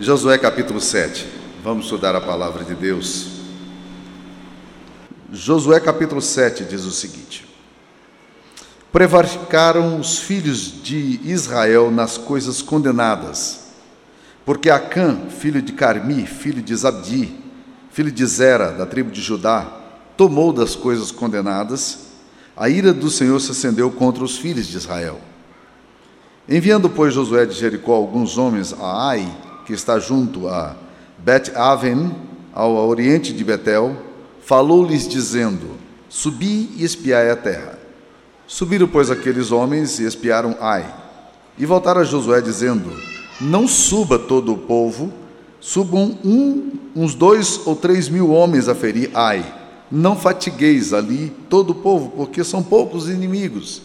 Josué capítulo 7. Vamos estudar a palavra de Deus. Josué capítulo 7 diz o seguinte: Prevaricaram os filhos de Israel nas coisas condenadas, porque Acã, filho de Carmi, filho de Zabdi, filho de Zera, da tribo de Judá, tomou das coisas condenadas, a ira do Senhor se acendeu contra os filhos de Israel. Enviando, pois, Josué de Jericó alguns homens a Ai, que está junto a Bet-Aven, ao oriente de Betel, falou-lhes dizendo: Subi e espiai a terra. Subiram, pois, aqueles homens e espiaram Ai. E voltaram a Josué dizendo: Não suba todo o povo, subam um, uns dois ou três mil homens a ferir Ai. Não fatigueis ali todo o povo, porque são poucos inimigos.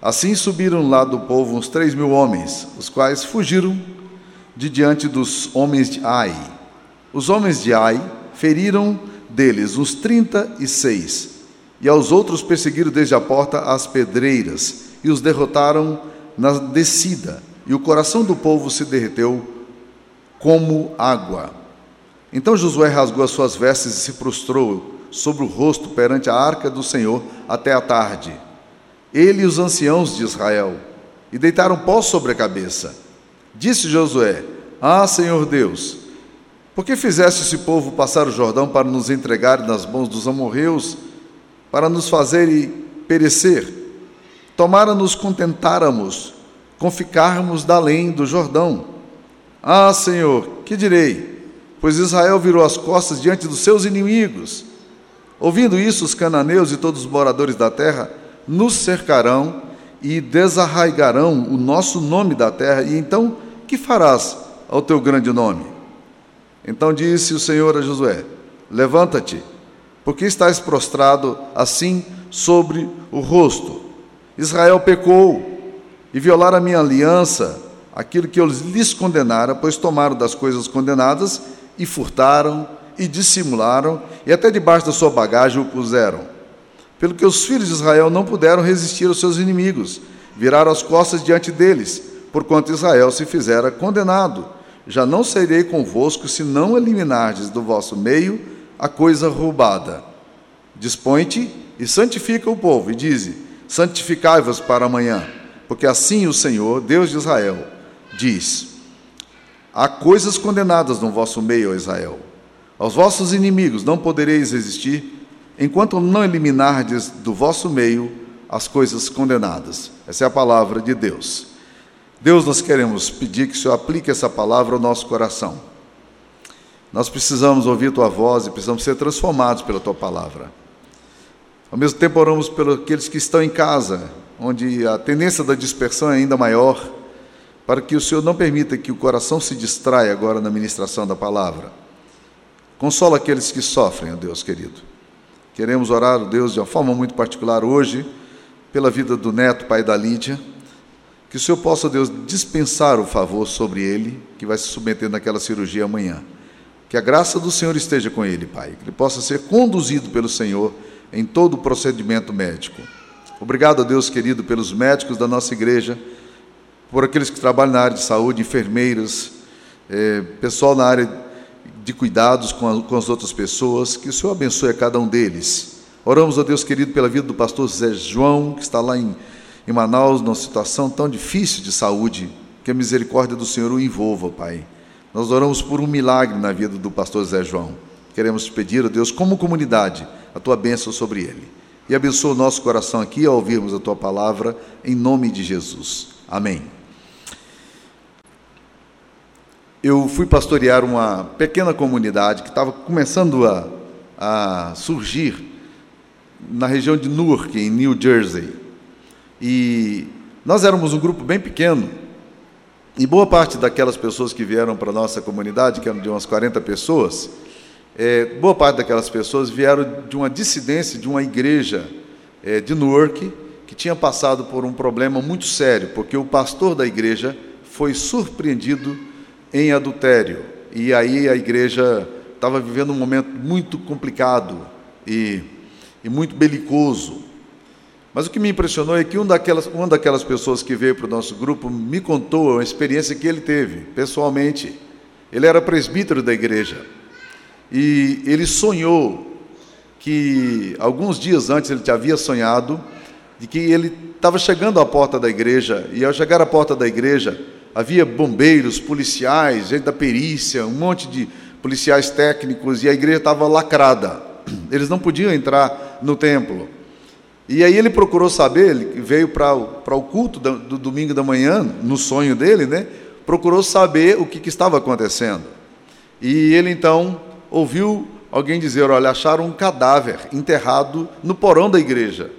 Assim subiram lá do povo uns três mil homens, os quais fugiram de diante dos homens de Ai. Os homens de Ai feriram deles uns trinta e seis, e aos outros perseguiram desde a porta às pedreiras, e os derrotaram na descida, e o coração do povo se derreteu como água. Então Josué rasgou as suas vestes e se prostrou sobre o rosto perante a arca do Senhor até a tarde. Ele e os anciãos de Israel, e deitaram pó sobre a cabeça. Disse Josué: Ah, Senhor Deus, por que fizeste esse povo passar o Jordão para nos entregar nas mãos dos amorreus, para nos fazerem perecer? Tomara nos contentáramos com ficarmos da além do Jordão. Ah, Senhor, que direi? Pois Israel virou as costas diante dos seus inimigos. Ouvindo isso, os cananeus e todos os moradores da terra nos cercarão e desarraigarão o nosso nome da terra, e então que farás ao teu grande nome? Então disse o Senhor a Josué: Levanta-te, porque estás prostrado assim sobre o rosto. Israel pecou e violaram a minha aliança, aquilo que eu lhes condenara, pois tomaram das coisas condenadas e furtaram e dissimularam, e até debaixo da sua bagagem o puseram. Pelo que os filhos de Israel não puderam resistir aos seus inimigos, viraram as costas diante deles porquanto Israel se fizera condenado. Já não serei convosco se não eliminardes do vosso meio a coisa roubada. Dispõe-te e santifica o povo, e dize: Santificai-vos para amanhã, porque assim o Senhor, Deus de Israel, diz: Há coisas condenadas no vosso meio, ó Israel. Aos vossos inimigos não podereis resistir, enquanto não eliminardes do vosso meio as coisas condenadas. Essa é a palavra de Deus. Deus, nós queremos pedir que o Senhor aplique essa palavra ao nosso coração. Nós precisamos ouvir tua voz e precisamos ser transformados pela tua palavra. Ao mesmo tempo, oramos pelos aqueles que estão em casa, onde a tendência da dispersão é ainda maior, para que o Senhor não permita que o coração se distraia agora na ministração da palavra. Consola aqueles que sofrem, ó Deus querido. Queremos orar, Deus, de uma forma muito particular hoje, pela vida do neto, pai da Lídia que o Senhor possa, Deus, dispensar o favor sobre ele, que vai se submeter naquela cirurgia amanhã. Que a graça do Senhor esteja com ele, Pai. Que ele possa ser conduzido pelo Senhor em todo o procedimento médico. Obrigado a Deus, querido, pelos médicos da nossa igreja, por aqueles que trabalham na área de saúde, enfermeiras, é, pessoal na área de cuidados com, a, com as outras pessoas. Que o Senhor abençoe a cada um deles. Oramos a Deus, querido, pela vida do pastor Zé João, que está lá em em Manaus, numa situação tão difícil de saúde, que a misericórdia do Senhor o envolva, Pai. Nós oramos por um milagre na vida do pastor Zé João. Queremos te pedir, ó Deus, como comunidade, a tua bênção sobre ele. E abençoa o nosso coração aqui ao ouvirmos a tua palavra, em nome de Jesus. Amém. Eu fui pastorear uma pequena comunidade que estava começando a, a surgir na região de Newark, em New Jersey. E nós éramos um grupo bem pequeno, e boa parte daquelas pessoas que vieram para a nossa comunidade, que eram de umas 40 pessoas, é, boa parte daquelas pessoas vieram de uma dissidência de uma igreja é, de Newark, que tinha passado por um problema muito sério, porque o pastor da igreja foi surpreendido em adultério. E aí a igreja estava vivendo um momento muito complicado e, e muito belicoso. Mas o que me impressionou é que um daquelas, uma daquelas pessoas que veio para o nosso grupo me contou uma experiência que ele teve, pessoalmente. ele era presbítero da igreja. E ele sonhou que, alguns dias antes, ele havia sonhado de que ele estava chegando à porta da igreja, e ao chegar à porta da igreja, havia bombeiros, policiais, gente da perícia, um monte de policiais técnicos, e a igreja estava lacrada. Eles não podiam entrar no templo. E aí ele procurou saber, ele veio para o culto do, do, domingo da manhã, no sonho dele, né? Procurou saber o que, que estava acontecendo. E ele então ouviu alguém dizer: Olha, acharam um cadáver enterrado no porão da igreja.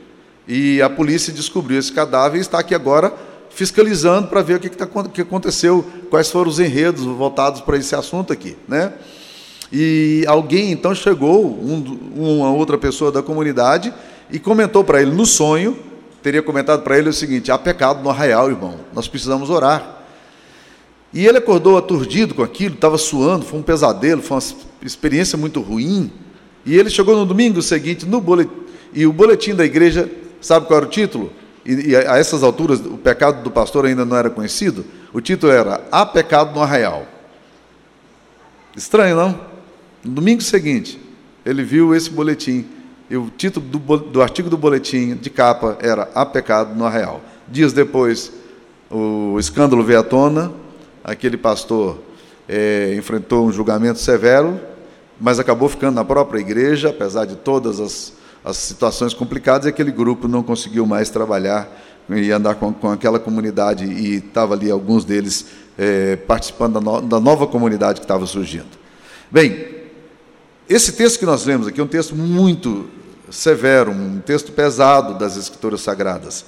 E a polícia descobriu esse cadáver e está aqui agora fiscalizando para ver o que, que, tá, que aconteceu, quais foram os enredos voltados para esse assunto aqui. Né? E alguém então chegou, um, uma outra pessoa da comunidade, e comentou para ele no sonho, teria comentado para ele o seguinte: há pecado no arraial, irmão, nós precisamos orar. E ele acordou aturdido com aquilo, estava suando, foi um pesadelo, foi uma experiência muito ruim. E ele chegou no domingo seguinte, no boletim, e o boletim da igreja, sabe qual era o título? E, e a essas alturas o pecado do pastor ainda não era conhecido. O título era Há pecado no arraial. Estranho, não? No domingo seguinte, ele viu esse boletim. E o título do, do artigo do boletim de capa era Há pecado no arraial. Dias depois, o escândalo veio à tona, aquele pastor é, enfrentou um julgamento severo, mas acabou ficando na própria igreja, apesar de todas as, as situações complicadas, e aquele grupo não conseguiu mais trabalhar e andar com, com aquela comunidade, e estava ali alguns deles é, participando da, no, da nova comunidade que estava surgindo. Bem, esse texto que nós lemos aqui é um texto muito severo, um texto pesado das Escrituras Sagradas.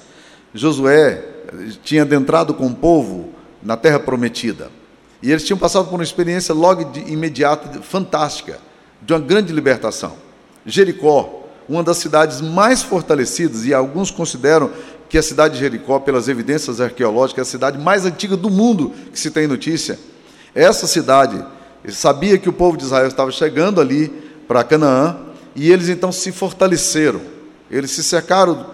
Josué tinha adentrado com o povo na terra prometida. E eles tinham passado por uma experiência logo de imediata, fantástica, de uma grande libertação. Jericó, uma das cidades mais fortalecidas, e alguns consideram que a cidade de Jericó, pelas evidências arqueológicas, é a cidade mais antiga do mundo que se tem notícia. Essa cidade sabia que o povo de Israel estava chegando ali para Canaã, e eles então se fortaleceram. Eles se cercaram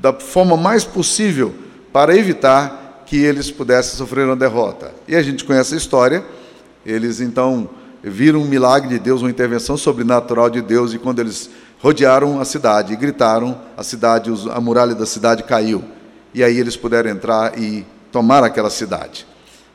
da forma mais possível para evitar que eles pudessem sofrer uma derrota. E a gente conhece a história, eles então viram um milagre de Deus, uma intervenção sobrenatural de Deus, e quando eles rodearam a cidade e gritaram, a cidade, a muralha da cidade caiu. E aí eles puderam entrar e tomar aquela cidade.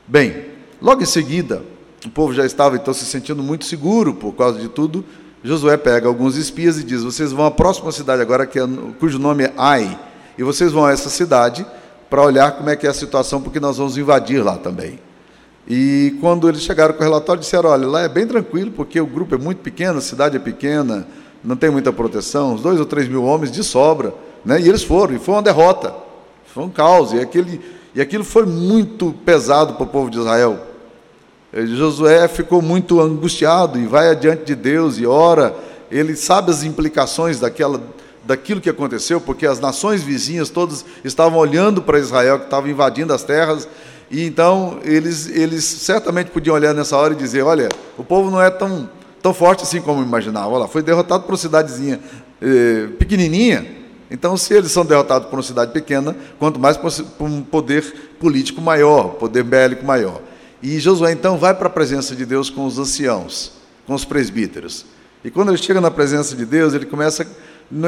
Bem, logo em seguida, o povo já estava então se sentindo muito seguro por causa de tudo. Josué pega alguns espias e diz: Vocês vão à próxima cidade agora, que é, cujo nome é Ai, e vocês vão a essa cidade para olhar como é que é a situação, porque nós vamos invadir lá também. E quando eles chegaram com o relatório, disseram: olha, lá é bem tranquilo, porque o grupo é muito pequeno, a cidade é pequena, não tem muita proteção, uns dois ou três mil homens de sobra. Né? E eles foram, e foi uma derrota, foi um caos. E, aquele, e aquilo foi muito pesado para o povo de Israel. E Josué ficou muito angustiado e vai adiante de Deus e ora. Ele sabe as implicações daquela daquilo que aconteceu, porque as nações vizinhas todas estavam olhando para Israel, que estava invadindo as terras, e então eles, eles certamente podiam olhar nessa hora e dizer: olha, o povo não é tão, tão forte assim como imaginava. Olha, foi derrotado por uma cidadezinha eh, pequenininha. Então, se eles são derrotados por uma cidade pequena, quanto mais por um poder político maior, poder bélico maior. E Josué então vai para a presença de Deus com os anciãos, com os presbíteros. E quando ele chega na presença de Deus, ele começa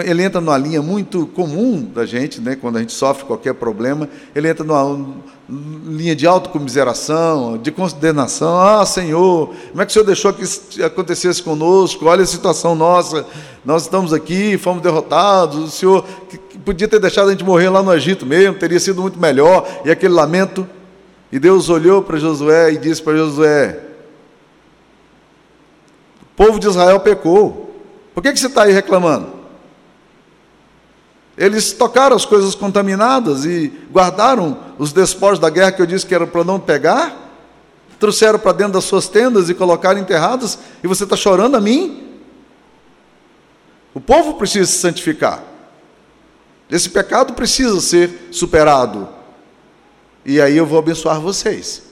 ele entra numa linha muito comum da gente, né, quando a gente sofre qualquer problema, ele entra numa linha de autocomiseração, de condenação. Ah, Senhor, como é que o Senhor deixou que isso acontecesse conosco? Olha a situação nossa, nós estamos aqui, fomos derrotados, o Senhor podia ter deixado a gente morrer lá no Egito mesmo, teria sido muito melhor, e aquele lamento. E Deus olhou para Josué e disse para Josué: O povo de Israel pecou, por que, que você está aí reclamando? Eles tocaram as coisas contaminadas e guardaram os despojos da guerra que eu disse que era para não pegar, trouxeram para dentro das suas tendas e colocaram enterradas, e você está chorando a mim? O povo precisa se santificar. Esse pecado precisa ser superado. E aí eu vou abençoar vocês.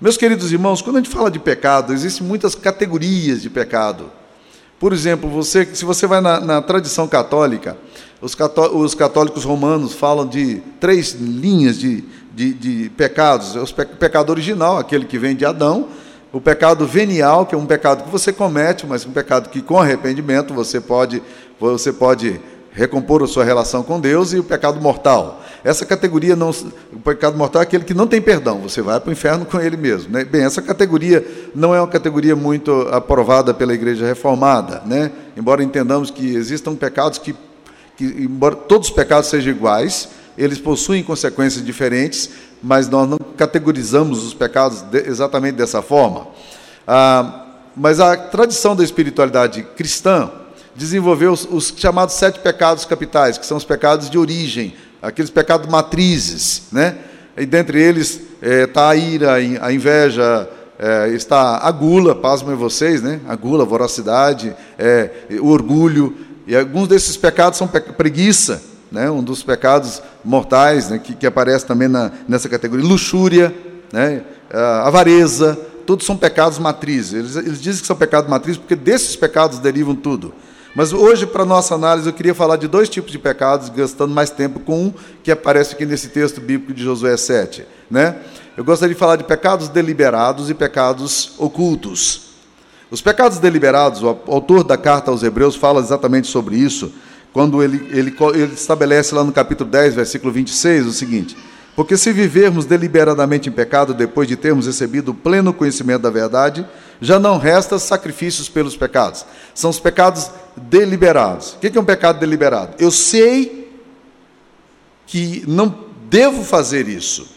Meus queridos irmãos, quando a gente fala de pecado, existem muitas categorias de pecado. Por exemplo, você, se você vai na, na tradição católica, os, cató os, católicos romanos falam de três linhas de, de, de pecados. O pecado original, aquele que vem de Adão, o pecado venial, que é um pecado que você comete, mas um pecado que com arrependimento você pode, você pode recompor a sua relação com Deus, e o pecado mortal. Essa categoria não, o pecado mortal é aquele que não tem perdão, você vai para o inferno com ele mesmo. Né? Bem, essa categoria não é uma categoria muito aprovada pela Igreja Reformada, né? embora entendamos que existam pecados que, que, embora todos os pecados sejam iguais, eles possuem consequências diferentes, mas nós não categorizamos os pecados de, exatamente dessa forma. Ah, mas a tradição da espiritualidade cristã desenvolveu os, os chamados sete pecados capitais, que são os pecados de origem, aqueles pecados matrizes, né? E dentre eles está é, a ira, a inveja, é, está a gula, pasmem vocês, né? A gula, a voracidade, é, o orgulho. E alguns desses pecados são pe preguiça, né? Um dos pecados mortais, né? que, que aparece também na, nessa categoria. Luxúria, né? avareza, todos são pecados matrizes. Eles, eles dizem que são pecados matrizes porque desses pecados derivam tudo. Mas hoje, para nossa análise, eu queria falar de dois tipos de pecados, gastando mais tempo com um que aparece aqui nesse texto bíblico de Josué 7. Né? Eu gostaria de falar de pecados deliberados e pecados ocultos. Os pecados deliberados, o autor da carta aos Hebreus fala exatamente sobre isso, quando ele, ele, ele estabelece lá no capítulo 10, versículo 26, o seguinte: porque se vivermos deliberadamente em pecado depois de termos recebido o pleno conhecimento da verdade, já não resta sacrifícios pelos pecados. São os pecados deliberados. O que é um pecado deliberado? Eu sei que não devo fazer isso,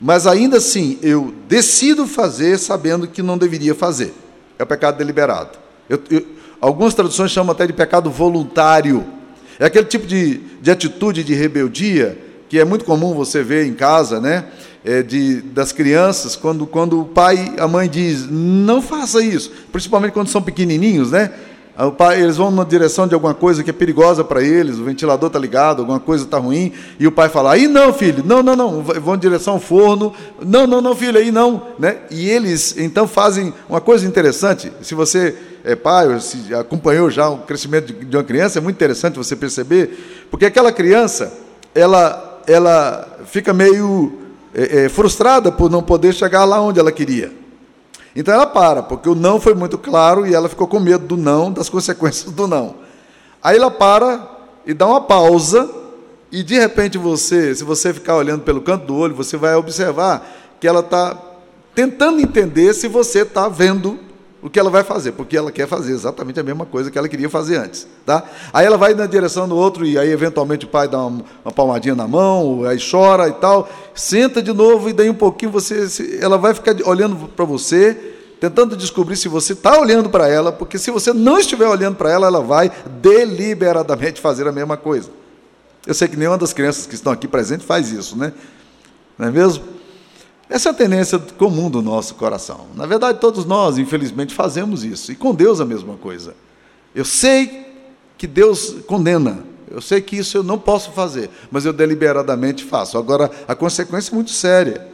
mas ainda assim eu decido fazer sabendo que não deveria fazer. É o pecado deliberado. Eu, eu, algumas traduções chamam até de pecado voluntário. É aquele tipo de, de atitude de rebeldia que é muito comum você ver em casa, né? É, de, das crianças, quando, quando o pai a mãe diz, não faça isso, principalmente quando são pequenininhos, né? O pai, eles vão na direção de alguma coisa que é perigosa para eles, o ventilador está ligado, alguma coisa está ruim, e o pai fala, aí não, filho, não, não, não, vão em direção ao forno, não, não, não, filho, aí não. Né? E eles então fazem uma coisa interessante, se você é pai, ou se acompanhou já o crescimento de uma criança, é muito interessante você perceber, porque aquela criança, ela ela fica meio é, é, frustrada por não poder chegar lá onde ela queria. Então ela para, porque o não foi muito claro e ela ficou com medo do não, das consequências do não. Aí ela para e dá uma pausa, e de repente você, se você ficar olhando pelo canto do olho, você vai observar que ela está tentando entender se você está vendo o que ela vai fazer, porque ela quer fazer exatamente a mesma coisa que ela queria fazer antes. Tá? Aí ela vai na direção do outro, e aí eventualmente o pai dá uma, uma palmadinha na mão, aí chora e tal, senta de novo, e daí um pouquinho você. Ela vai ficar olhando para você, tentando descobrir se você está olhando para ela, porque se você não estiver olhando para ela, ela vai deliberadamente fazer a mesma coisa. Eu sei que nenhuma das crianças que estão aqui presentes faz isso, né? Não é mesmo? Essa é a tendência comum do nosso coração. Na verdade, todos nós, infelizmente, fazemos isso. E com Deus a mesma coisa. Eu sei que Deus condena. Eu sei que isso eu não posso fazer, mas eu deliberadamente faço. Agora, a consequência é muito séria.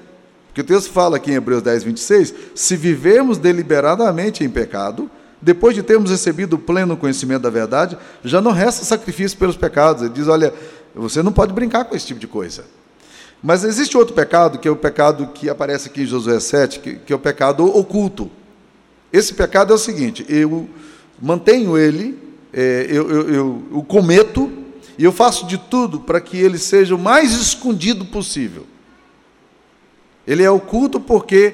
Porque o texto fala aqui em Hebreus 10, 26, se vivermos deliberadamente em pecado, depois de termos recebido o pleno conhecimento da verdade, já não resta sacrifício pelos pecados. Ele diz: olha, você não pode brincar com esse tipo de coisa. Mas existe outro pecado, que é o pecado que aparece aqui em Josué 7, que, que é o pecado oculto. Esse pecado é o seguinte: eu mantenho ele, é, eu, eu, eu o cometo, e eu faço de tudo para que ele seja o mais escondido possível. Ele é oculto porque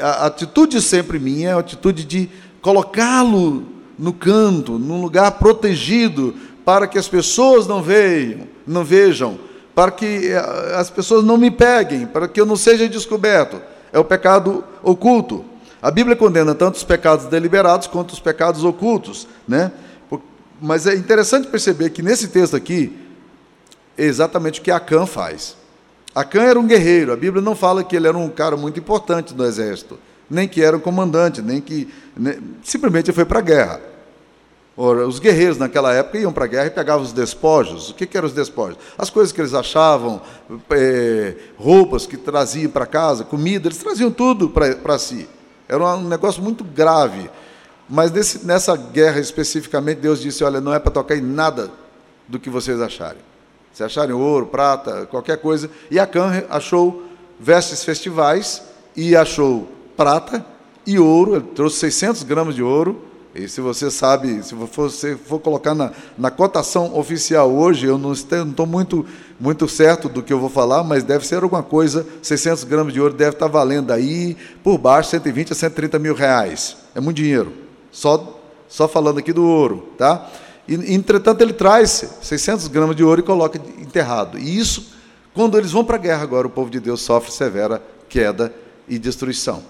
a atitude sempre minha é a atitude de colocá-lo no canto, num lugar protegido, para que as pessoas não vejam, não vejam para que eh, as pessoas não me peguem, para que eu não seja descoberto. É o pecado oculto. A Bíblia condena tanto os pecados deliberados quanto os pecados ocultos, né? Mas é interessante perceber que nesse texto aqui é exatamente o que Acã faz. Acã era um guerreiro. A Bíblia não fala que ele era um cara muito importante no exército, nem que era um comandante, nem que nem, simplesmente foi para a guerra. Ora, os guerreiros naquela época iam para a guerra e pegavam os despojos. O que, que eram os despojos? As coisas que eles achavam, é, roupas que traziam para casa, comida, eles traziam tudo para si. Era um negócio muito grave. Mas nesse, nessa guerra especificamente, Deus disse: Olha, não é para tocar em nada do que vocês acharem. Se acharem ouro, prata, qualquer coisa. E Acã achou vestes festivais e achou prata e ouro, ele trouxe 600 gramas de ouro, e se você sabe, se você for colocar na, na cotação oficial hoje, eu não estou muito, muito certo do que eu vou falar, mas deve ser alguma coisa, 600 gramas de ouro deve estar valendo aí, por baixo, 120 a 130 mil reais. É muito dinheiro, só, só falando aqui do ouro, tá? E, entretanto, ele traz 600 gramas de ouro e coloca enterrado. E isso, quando eles vão para a guerra agora, o povo de Deus sofre severa queda e destruição.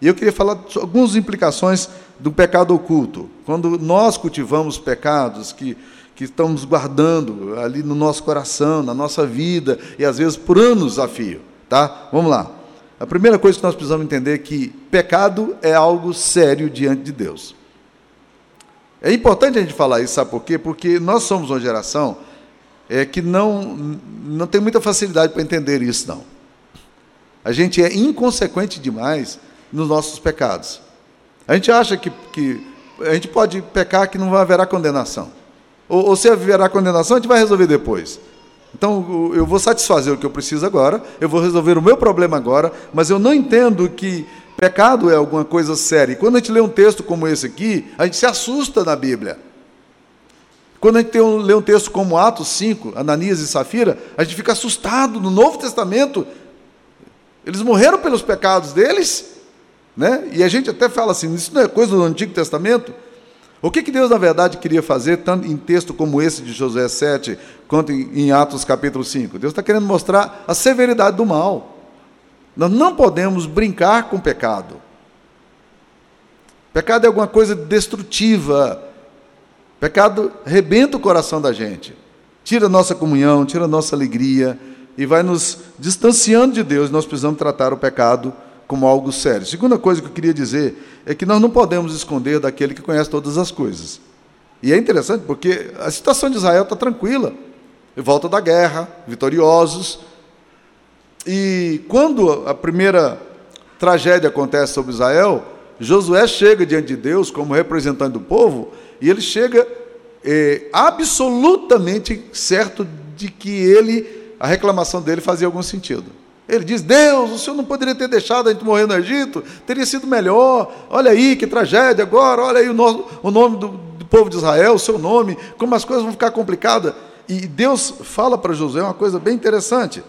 E eu queria falar algumas implicações do pecado oculto. Quando nós cultivamos pecados que, que estamos guardando ali no nosso coração, na nossa vida, e às vezes por anos a fio. Tá? Vamos lá. A primeira coisa que nós precisamos entender é que pecado é algo sério diante de Deus. É importante a gente falar isso, sabe por quê? Porque nós somos uma geração é, que não, não tem muita facilidade para entender isso, não. A gente é inconsequente demais nos nossos pecados. A gente acha que, que a gente pode pecar que não haverá condenação. Ou, ou se haverá condenação, a gente vai resolver depois. Então, eu vou satisfazer o que eu preciso agora, eu vou resolver o meu problema agora, mas eu não entendo que pecado é alguma coisa séria. E quando a gente lê um texto como esse aqui, a gente se assusta na Bíblia. Quando a gente um, lê um texto como Atos 5, Ananias e Safira, a gente fica assustado. No Novo Testamento, eles morreram pelos pecados deles, né? E a gente até fala assim, isso não é coisa do Antigo Testamento? O que, que Deus, na verdade, queria fazer, tanto em texto como esse de Josué 7, quanto em Atos capítulo 5? Deus está querendo mostrar a severidade do mal. Nós não podemos brincar com pecado. Pecado é alguma coisa destrutiva. Pecado rebenta o coração da gente. Tira a nossa comunhão, tira a nossa alegria e vai nos distanciando de Deus. Nós precisamos tratar o pecado como algo sério. Segunda coisa que eu queria dizer é que nós não podemos esconder daquele que conhece todas as coisas. E é interessante porque a situação de Israel está tranquila. Volta da guerra, vitoriosos. E quando a primeira tragédia acontece sobre Israel, Josué chega diante de Deus como representante do povo e ele chega é, absolutamente certo de que ele, a reclamação dele fazia algum sentido. Ele diz: Deus, o Senhor não poderia ter deixado a gente morrer no Egito, teria sido melhor. Olha aí que tragédia agora, olha aí o, no, o nome do, do, povo de Israel, o seu nome, como as coisas vão ficar complicadas. E Deus fala para Josué uma coisa bem interessante.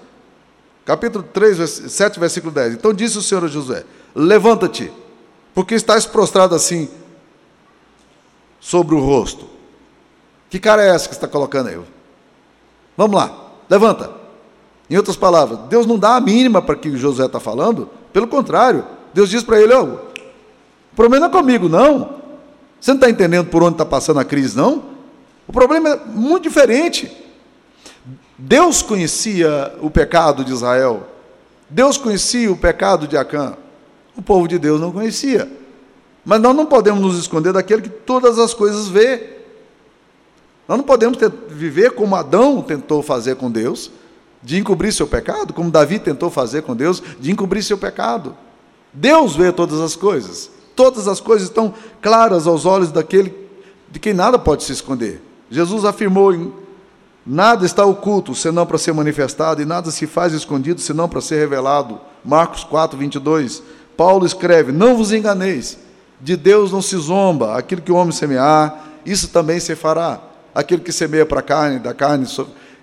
Capítulo 3, 7, versículo 10. Então disse o Senhor a Josué: Levanta-te, porque estás prostrado assim sobre o rosto. Que cara é essa que está colocando aí? Vamos lá, levanta. Em outras palavras, Deus não dá a mínima para que José está falando, pelo contrário, Deus diz para ele: oh, o problema não é comigo, não. Você não está entendendo por onde está passando a crise, não? O problema é muito diferente. Deus conhecia o pecado de Israel, Deus conhecia o pecado de Acã, o povo de Deus não conhecia. Mas nós não podemos nos esconder daquele que todas as coisas vê. Nós não podemos ter, viver como Adão tentou fazer com Deus, de encobrir seu pecado, como Davi tentou fazer com Deus, de encobrir seu pecado. Deus vê todas as coisas. Todas as coisas estão claras aos olhos daquele de quem nada pode se esconder. Jesus afirmou Nada está oculto senão para ser manifestado, e nada se faz escondido senão para ser revelado. Marcos 4, 22. Paulo escreve: Não vos enganeis, de Deus não se zomba, aquilo que o homem semear, isso também se fará. Aquele que semeia para a carne, da carne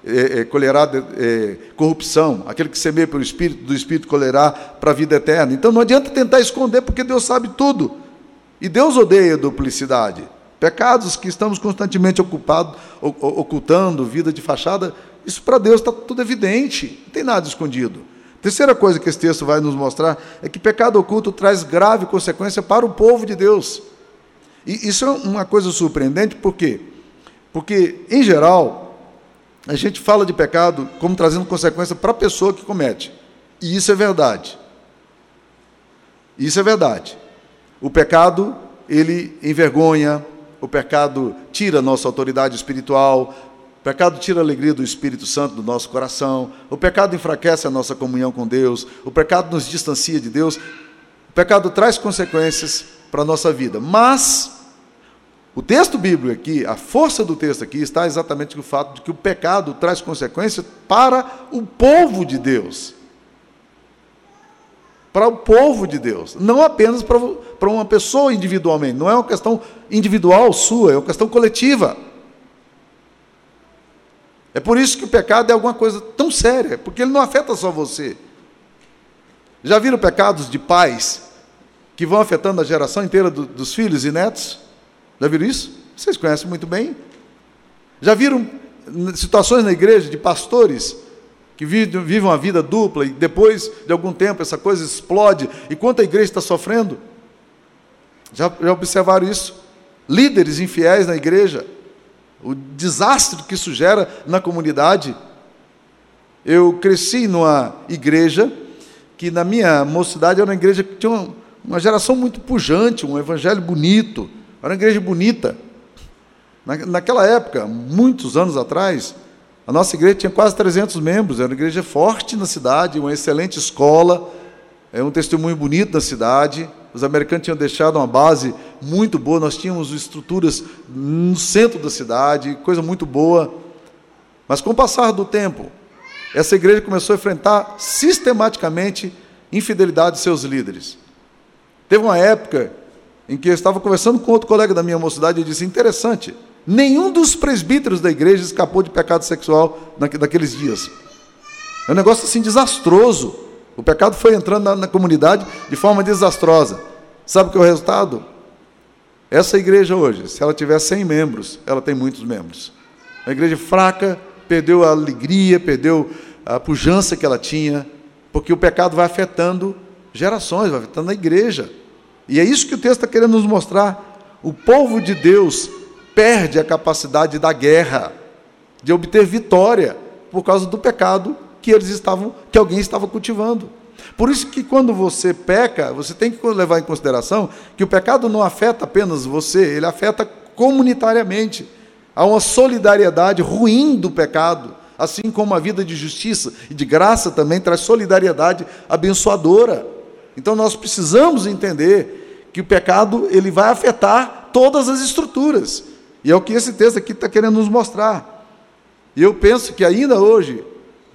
é, é, colherá é, corrupção, aquele que semeia pelo Espírito, do Espírito colherá para a vida eterna. Então não adianta tentar esconder, porque Deus sabe tudo. E Deus odeia duplicidade. Pecados que estamos constantemente ocupado, ocultando, vida de fachada, isso para Deus está tudo evidente, não tem nada escondido. Terceira coisa que esse texto vai nos mostrar é que pecado oculto traz grave consequência para o povo de Deus. E isso é uma coisa surpreendente, por quê? Porque, em geral, a gente fala de pecado como trazendo consequência para a pessoa que comete. E isso é verdade. Isso é verdade. O pecado, ele envergonha, o pecado tira a nossa autoridade espiritual, o pecado tira a alegria do Espírito Santo do nosso coração, o pecado enfraquece a nossa comunhão com Deus, o pecado nos distancia de Deus, o pecado traz consequências para a nossa vida. Mas o texto bíblico aqui, a força do texto aqui está exatamente no fato de que o pecado traz consequências para o povo de Deus. para o povo de Deus, não apenas para, para uma pessoa individualmente. Não é uma questão individual sua, é uma questão coletiva. É por isso que o pecado é alguma coisa tão séria, porque ele não afeta só você. Já viram pecados de pais que vão afetando a geração inteira do, dos filhos e netos? Já viram isso? Vocês conhecem muito bem. Já viram situações na igreja de pastores que vivem uma vida dupla e depois de algum tempo essa coisa explode e quanto a igreja está sofrendo? Já, já observaram isso? Líderes infiéis na igreja o desastre que isso gera na comunidade. Eu cresci numa igreja que, na minha mocidade, era uma igreja que tinha uma, uma geração muito pujante, um evangelho bonito, era uma igreja bonita. Na, naquela época, muitos anos atrás, a nossa igreja tinha quase 300 membros, era uma igreja forte na cidade, uma excelente escola, é um testemunho bonito na cidade. Os americanos tinham deixado uma base muito boa, nós tínhamos estruturas no centro da cidade, coisa muito boa. Mas com o passar do tempo, essa igreja começou a enfrentar sistematicamente infidelidade de seus líderes. Teve uma época em que eu estava conversando com outro colega da minha mocidade e disse: interessante, nenhum dos presbíteros da igreja escapou de pecado sexual naqueles dias. É um negócio assim desastroso. O pecado foi entrando na, na comunidade de forma desastrosa. Sabe o que é o resultado? Essa igreja hoje, se ela tiver 100 membros, ela tem muitos membros. A igreja fraca, perdeu a alegria, perdeu a pujança que ela tinha, porque o pecado vai afetando gerações, vai afetando a igreja. E é isso que o texto está querendo nos mostrar. O povo de Deus perde a capacidade da guerra, de obter vitória, por causa do pecado que eles estavam, que alguém estava cultivando. Por isso que quando você peca, você tem que levar em consideração que o pecado não afeta apenas você, ele afeta comunitariamente. Há uma solidariedade ruim do pecado, assim como a vida de justiça e de graça também traz solidariedade abençoadora. Então nós precisamos entender que o pecado ele vai afetar todas as estruturas. E é o que esse texto aqui está querendo nos mostrar. E eu penso que ainda hoje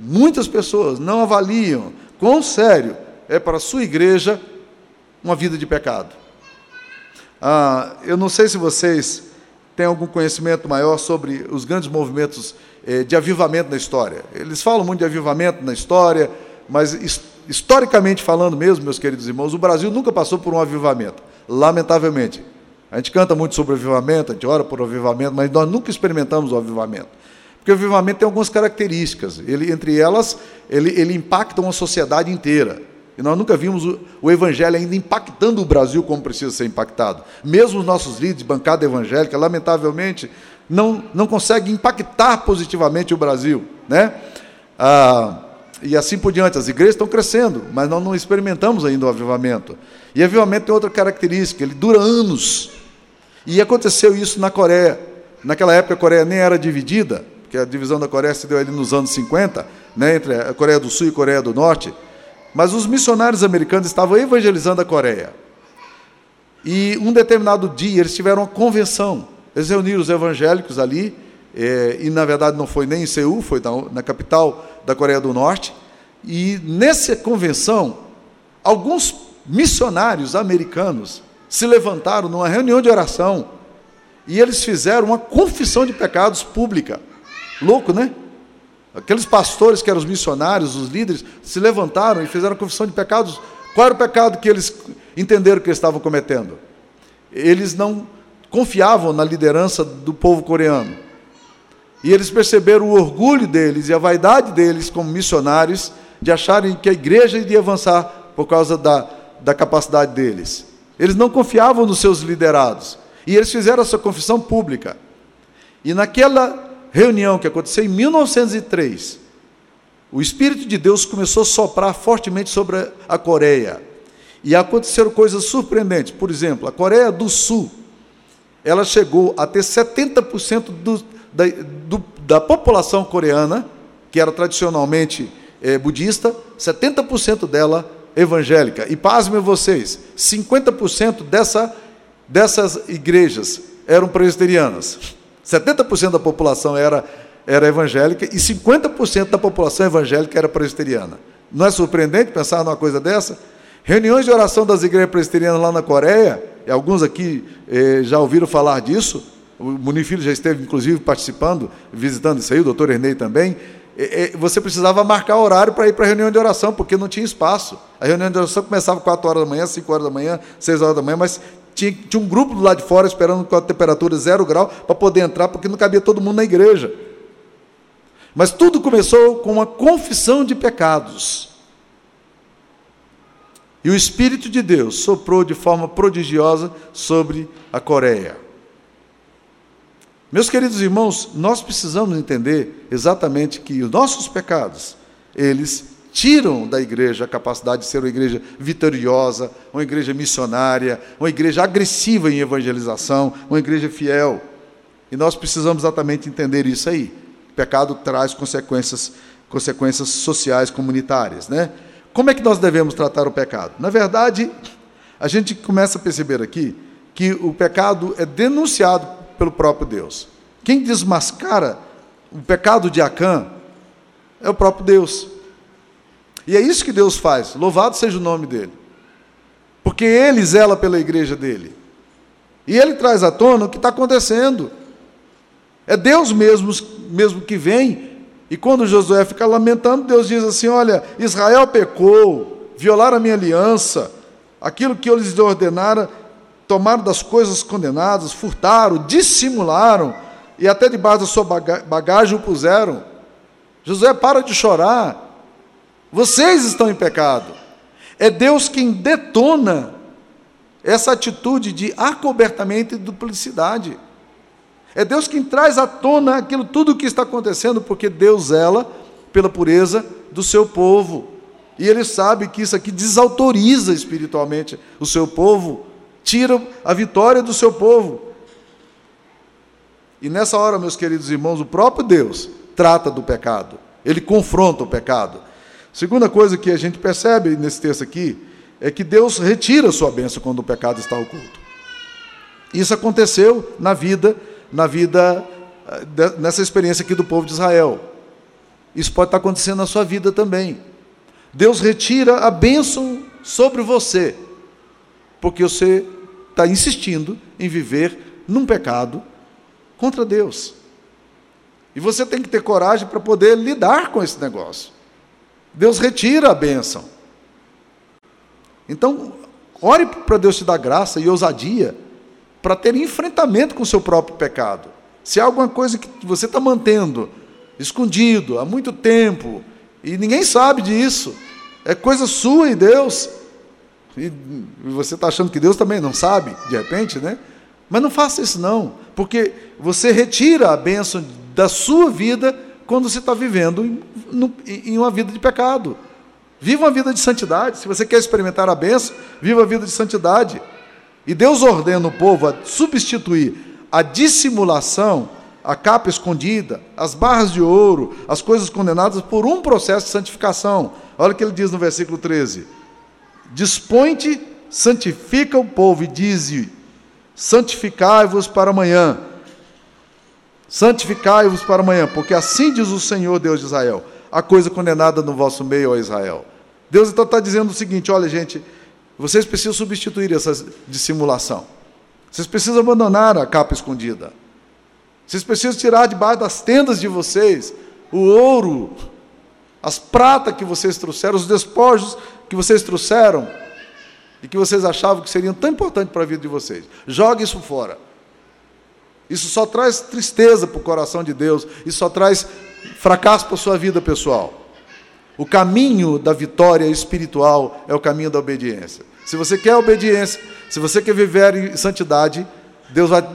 Muitas pessoas não avaliam quão sério é para a sua igreja uma vida de pecado. Ah, eu não sei se vocês têm algum conhecimento maior sobre os grandes movimentos eh, de avivamento na história. Eles falam muito de avivamento na história, mas historicamente falando mesmo, meus queridos irmãos, o Brasil nunca passou por um avivamento, lamentavelmente. A gente canta muito sobre avivamento, a gente ora por avivamento, mas nós nunca experimentamos o avivamento. Porque o avivamento tem algumas características. Ele, entre elas, ele, ele impacta uma sociedade inteira. E nós nunca vimos o, o, Evangelho ainda impactando o Brasil como precisa ser impactado. Mesmo os nossos líderes de bancada evangélica, lamentavelmente, não, não conseguem impactar positivamente o Brasil. Né? Ah, e assim por diante. As igrejas estão crescendo, mas nós não experimentamos ainda o avivamento. E avivamento tem outra característica, ele dura anos. E aconteceu isso na Coreia. Naquela época a Coreia nem era dividida, que a divisão da Coreia se deu ali nos anos 50, né, entre a Coreia do Sul e a Coreia do Norte. Mas os missionários americanos estavam evangelizando a Coreia. E um determinado dia eles tiveram uma convenção. Eles reuniram os evangélicos ali, é, e na verdade não foi nem em Seul, foi na, na capital da Coreia do Norte. E nessa convenção, alguns missionários americanos se levantaram numa reunião de oração e eles fizeram uma confissão de pecados pública. Louco, né? Aqueles pastores que eram os missionários, os líderes, se levantaram e fizeram confissão de pecados. Qual era o pecado que eles entenderam que eles estavam cometendo? Eles não confiavam na liderança do povo coreano. E eles perceberam o orgulho deles e a vaidade deles como missionários de acharem que a igreja iria avançar por causa da, da capacidade deles. Eles não confiavam nos seus liderados. E eles fizeram essa confissão pública. E naquela reunião que aconteceu em 1903, o Espírito de Deus começou a soprar fortemente sobre a Coreia. E aconteceram coisas surpreendentes. Por exemplo, a Coreia do Sul, ela chegou a ter 70% do, da, do, da população coreana, que era tradicionalmente é, budista, 70% dela evangélica. E pasmem vocês, 50% dessa, dessas igrejas eram presbiterianas. 70% da população era, era evangélica e 50% da população evangélica era presbiteriana. Não é surpreendente pensar numa coisa dessa? Reuniões de oração das igrejas presbiterianas lá na Coreia, e alguns aqui eh, já ouviram falar disso, o Munifilho já esteve, inclusive, participando, visitando isso aí, o doutor Ernei também. Você precisava marcar horário para ir para a reunião de oração, porque não tinha espaço. A reunião de oração começava 4 horas da manhã, 5 horas da manhã, 6 horas da manhã, mas tinha, tinha um grupo do lado de fora esperando com a temperatura zero grau para poder entrar, porque não cabia todo mundo na igreja. Mas tudo começou com uma confissão de pecados. E o Espírito de Deus soprou de forma prodigiosa sobre a Coreia. Meus queridos irmãos, nós precisamos entender exatamente que os nossos pecados, eles tiram da igreja a capacidade de ser uma igreja vitoriosa, uma igreja missionária, uma igreja agressiva em evangelização, uma igreja fiel. E nós precisamos exatamente entender isso aí. O pecado traz consequências, consequências sociais, comunitárias, né? Como é que nós devemos tratar o pecado? Na verdade, a gente começa a perceber aqui que o pecado é denunciado pelo próprio Deus. Quem desmascara o pecado de Acã é o próprio Deus. E é isso que Deus faz. Louvado seja o nome dele. Porque ele zela pela igreja dele. E ele traz à tona o que está acontecendo. É Deus mesmo, mesmo que vem e quando Josué fica lamentando, Deus diz assim: Olha, Israel pecou, violaram a minha aliança, aquilo que eu lhes ordenara, tomaram das coisas condenadas, furtaram, dissimularam, e até debaixo da sua bagagem o puseram. Josué, para de chorar. Vocês estão em pecado. É Deus quem detona essa atitude de acobertamento e duplicidade. É Deus quem traz à tona aquilo tudo o que está acontecendo, porque Deus zela pela pureza do seu povo. E ele sabe que isso aqui desautoriza espiritualmente o seu povo, tira a vitória do seu povo. E nessa hora, meus queridos irmãos, o próprio Deus trata do pecado, ele confronta o pecado. Segunda coisa que a gente percebe nesse texto aqui é que Deus retira a sua bênção quando o pecado está oculto. Isso aconteceu na vida na vida, eh, nessa experiência aqui do povo de Israel. Isso pode estar acontecendo na sua vida também. Deus retira a bênção sobre você, porque você está insistindo em viver num pecado contra Deus. E você tem que ter coragem para poder lidar com esse negócio. Deus retira a bênção. Então, ore para Deus te dar graça e ousadia para ter enfrentamento com o seu próprio pecado. Se há alguma coisa que você está mantendo escondido há muito tempo e ninguém sabe disso, é coisa sua e Deus, e você está achando que Deus também não sabe, de repente, né? Mas não faça isso não, porque você retira a bênção da sua vida quando você está vivendo em, uma vida de pecado. Viva uma vida de santidade. Se você quer experimentar a bênção, viva a vida de santidade. E Deus ordena o povo a substituir a dissimulação, a capa escondida, as barras de ouro, as coisas condenadas por um processo de santificação. Olha o que ele diz no versículo 13: Dispõe-te, santifica o povo e dize: Santificai-vos para amanhã. Santificai-vos para amanhã, porque assim diz o Senhor Deus de Israel: a coisa condenada no vosso meio, ó Israel. Deus então está dizendo o seguinte: olha, gente, vocês precisam substituir essa dissimulação. Vocês precisam abandonar a capa escondida. Vocês precisam tirar debaixo das tendas de vocês o ouro, as pratas que vocês trouxeram, os despojos que vocês trouxeram e que vocês achavam que seriam tão importantes para a vida de vocês. Jogue isso fora. Isso só traz tristeza para o coração de Deus, isso só traz fracasso para a sua vida pessoal. O caminho da vitória espiritual é o caminho da obediência. Se você quer obediência, se você quer viver em santidade, Deus vai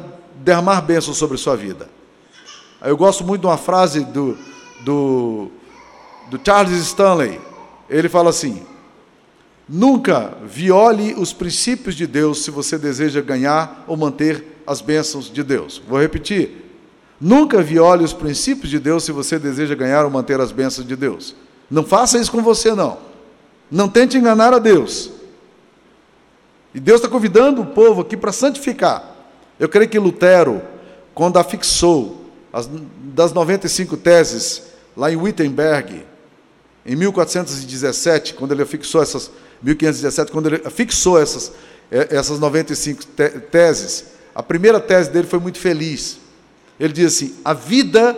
derramar bênçãos sobre a sua vida. Eu gosto muito de uma frase do, do, do Charles Stanley. Ele fala assim: Nunca viole os princípios de Deus se você deseja ganhar ou manter as bênçãos de Deus. Vou repetir. Nunca viole os princípios de Deus se você deseja ganhar ou manter as bênçãos de Deus. Não faça isso com você, não. Não tente enganar a Deus. E Deus está convidando o povo aqui para santificar. Eu creio que Lutero, quando afixou as, das 95 teses lá em Wittenberg, em 1417, quando ele afixou essas, 1517, quando ele fixou essas, eh, essas 95 teses, a primeira tese dele foi muito feliz. Ele diz assim: a vida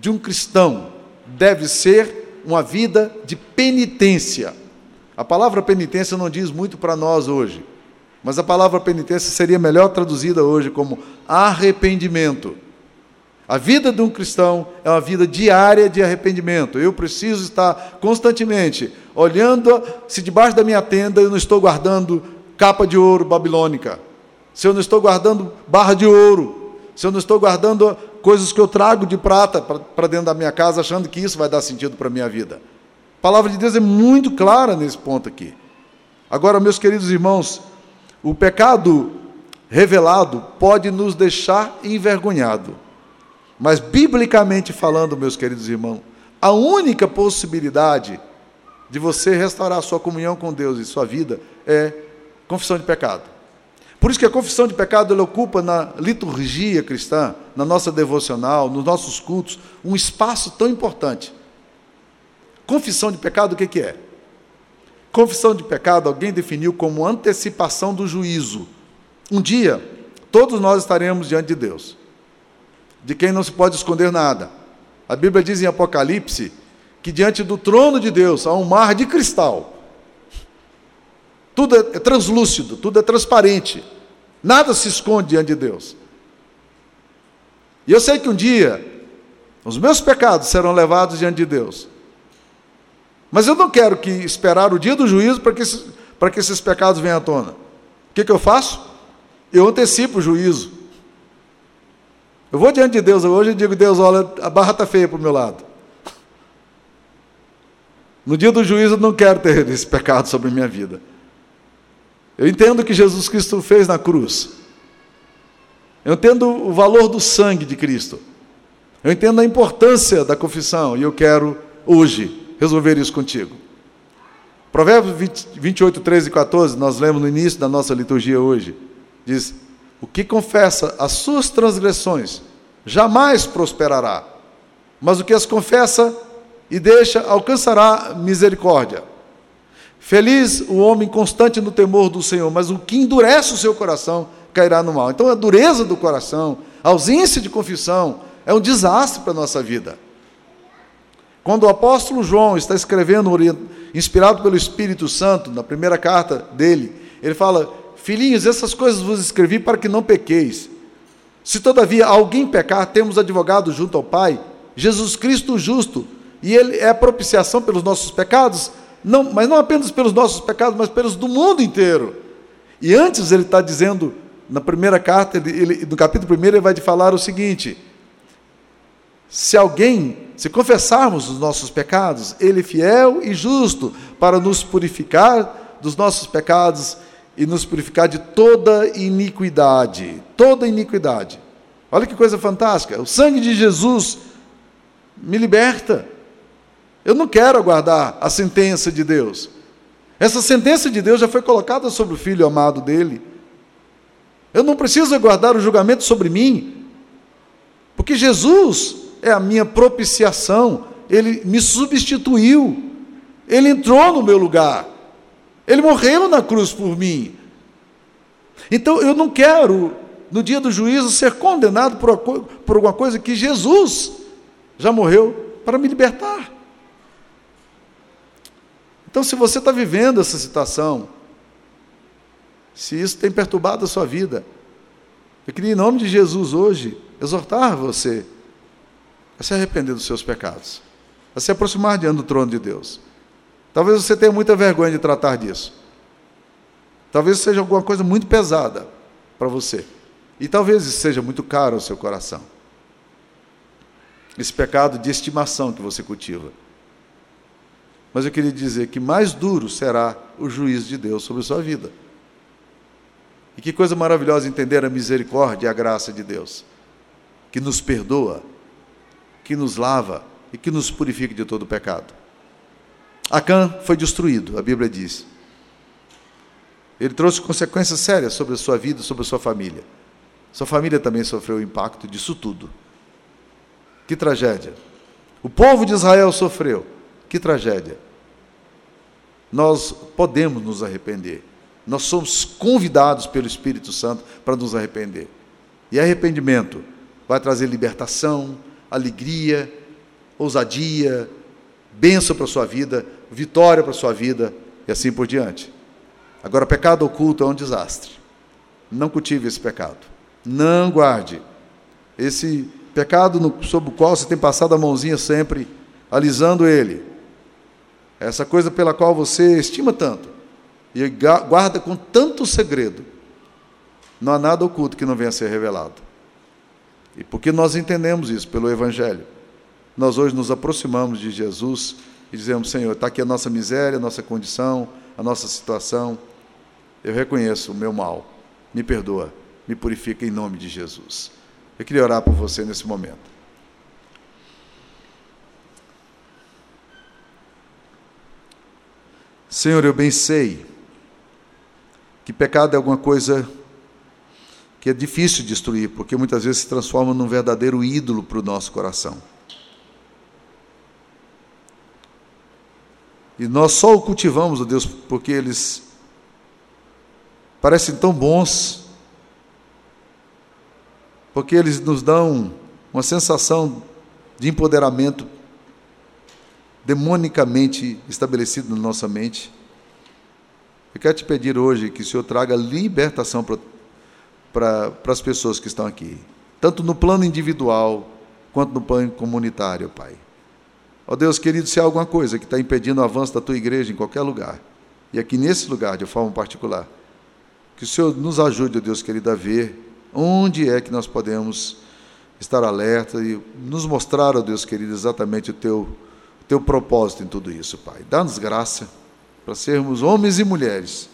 de um cristão deve ser uma vida de penitência. A palavra penitência não diz muito para nós hoje, mas a palavra penitência seria melhor traduzida hoje como arrependimento. A vida de um cristão é uma vida diária de arrependimento. Eu preciso estar constantemente olhando se debaixo da minha tenda eu não estou guardando capa de ouro babilônica, se eu não estou guardando barra de ouro, se eu não estou guardando coisas que eu trago de prata para dentro da minha casa, achando que isso vai dar sentido para a minha vida. A palavra de Deus é muito clara nesse ponto aqui. Agora, meus queridos irmãos, o pecado revelado pode nos deixar envergonhado. Mas, biblicamente falando, meus queridos irmãos, a única possibilidade de você restaurar a sua comunhão com Deus e sua vida é confissão de pecado. Por isso que a confissão de pecado ela ocupa na liturgia cristã, na nossa devocional, nos nossos cultos, um espaço tão importante. Confissão de pecado, o que, que é? Confissão de pecado, alguém definiu como antecipação do juízo. Um dia, todos nós estaremos diante de Deus de quem não se pode esconder nada. A Bíblia diz em Apocalipse que diante do trono de Deus há um mar de cristal. Tudo é translúcido, tudo é transparente. Nada se esconde diante de Deus. E eu sei que um dia os meus pecados serão levados diante de Deus. Mas eu não quero que esperar o dia do juízo para que, para que esses pecados venham à tona. O que, que eu faço? Eu antecipo o juízo. Eu vou diante de Deus hoje e digo, Deus, olha, a barra está feia para o meu lado. No dia do juízo eu não quero ter esse pecado sobre minha vida. Eu entendo o que Jesus Cristo fez na cruz. Eu entendo o valor do sangue de Cristo. Eu entendo a importância da confissão e eu quero hoje resolver isso contigo. Provérbios 20, 28, 13 e 14, nós lemos no início da nossa liturgia hoje. Diz: o que confessa as suas transgressões jamais prosperará, mas o que as confessa e deixa alcançará misericórdia. Feliz o homem constante no temor do Senhor, mas o que endurece o seu coração cairá no mal. Então a dureza do coração, a ausência de confissão, é um desastre para a nossa vida. Quando o apóstolo João está escrevendo, inspirado pelo Espírito Santo, na primeira carta dele, ele fala: Filhinhos, essas coisas vos escrevi para que não pequeis. Se todavia alguém pecar, temos advogado junto ao Pai, Jesus Cristo justo, e ele é propiciação pelos nossos pecados, não, mas não apenas pelos nossos pecados, mas pelos do mundo inteiro. E antes ele está dizendo, na primeira carta, ele, ele, no capítulo 1, ele vai falar o seguinte: se alguém, se confessarmos os nossos pecados, ele é fiel e justo para nos purificar dos nossos pecados e nos purificar de toda iniquidade. Toda iniquidade. Olha que coisa fantástica. O sangue de Jesus me liberta. Eu não quero aguardar a sentença de Deus. Essa sentença de Deus já foi colocada sobre o filho amado dele. Eu não preciso aguardar o julgamento sobre mim, porque Jesus é a minha propiciação, ele me substituiu, ele entrou no meu lugar. Ele morreu na cruz por mim. Então eu não quero, no dia do juízo, ser condenado por, por alguma coisa que Jesus já morreu para me libertar. Então, se você está vivendo essa situação, se isso tem perturbado a sua vida, eu queria, em nome de Jesus, hoje, exortar você a se arrepender dos seus pecados, a se aproximar diante do trono de Deus. Talvez você tenha muita vergonha de tratar disso. Talvez seja alguma coisa muito pesada para você. E talvez isso seja muito caro ao seu coração. Esse pecado de estimação que você cultiva. Mas eu queria dizer que mais duro será o juízo de Deus sobre a sua vida. E que coisa maravilhosa entender a misericórdia e a graça de Deus, que nos perdoa, que nos lava e que nos purifica de todo pecado. Acã foi destruído, a Bíblia diz. Ele trouxe consequências sérias sobre a sua vida, sobre a sua família. Sua família também sofreu o impacto disso tudo. Que tragédia. O povo de Israel sofreu. Que tragédia. nós podemos nos arrepender. Nós somos convidados pelo Espírito Santo para nos arrepender. E arrependimento vai trazer libertação, alegria, ousadia, bênção para a sua vida, vitória para a sua vida e assim por diante. Agora, pecado oculto é um desastre. Não cultive esse pecado. Não guarde. Esse pecado no, sobre o qual você tem passado a mãozinha sempre, alisando ele. Essa coisa pela qual você estima tanto e guarda com tanto segredo. Não há nada oculto que não venha a ser revelado. E porque nós entendemos isso pelo Evangelho, nós hoje nos aproximamos de Jesus e dizemos: Senhor, está aqui a nossa miséria, a nossa condição, a nossa situação. Eu reconheço o meu mal. Me perdoa, me purifica em nome de Jesus. Eu queria orar por você nesse momento. Senhor, eu bem sei que pecado é alguma coisa que é difícil de destruir, porque muitas vezes se transforma num verdadeiro ídolo para o nosso coração. E nós só o cultivamos, ó Deus, porque eles parecem tão bons, porque eles nos dão uma sensação de empoderamento demonicamente estabelecido na nossa mente. Eu quero te pedir hoje que o Senhor traga libertação para as pessoas que estão aqui, tanto no plano individual quanto no plano comunitário, Pai. Ó oh Deus querido, se há alguma coisa que está impedindo o avanço da tua igreja em qualquer lugar, e aqui nesse lugar de forma particular, que o Senhor nos ajude, ó Deus querido, a ver onde é que nós podemos estar alerta e nos mostrar, ó Deus querido, exatamente o teu, teu propósito em tudo isso, Pai. Dá-nos graça para sermos homens e mulheres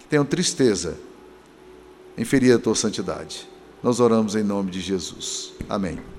que tenham tristeza em ferir a tua santidade. Nós oramos em nome de Jesus. Amém.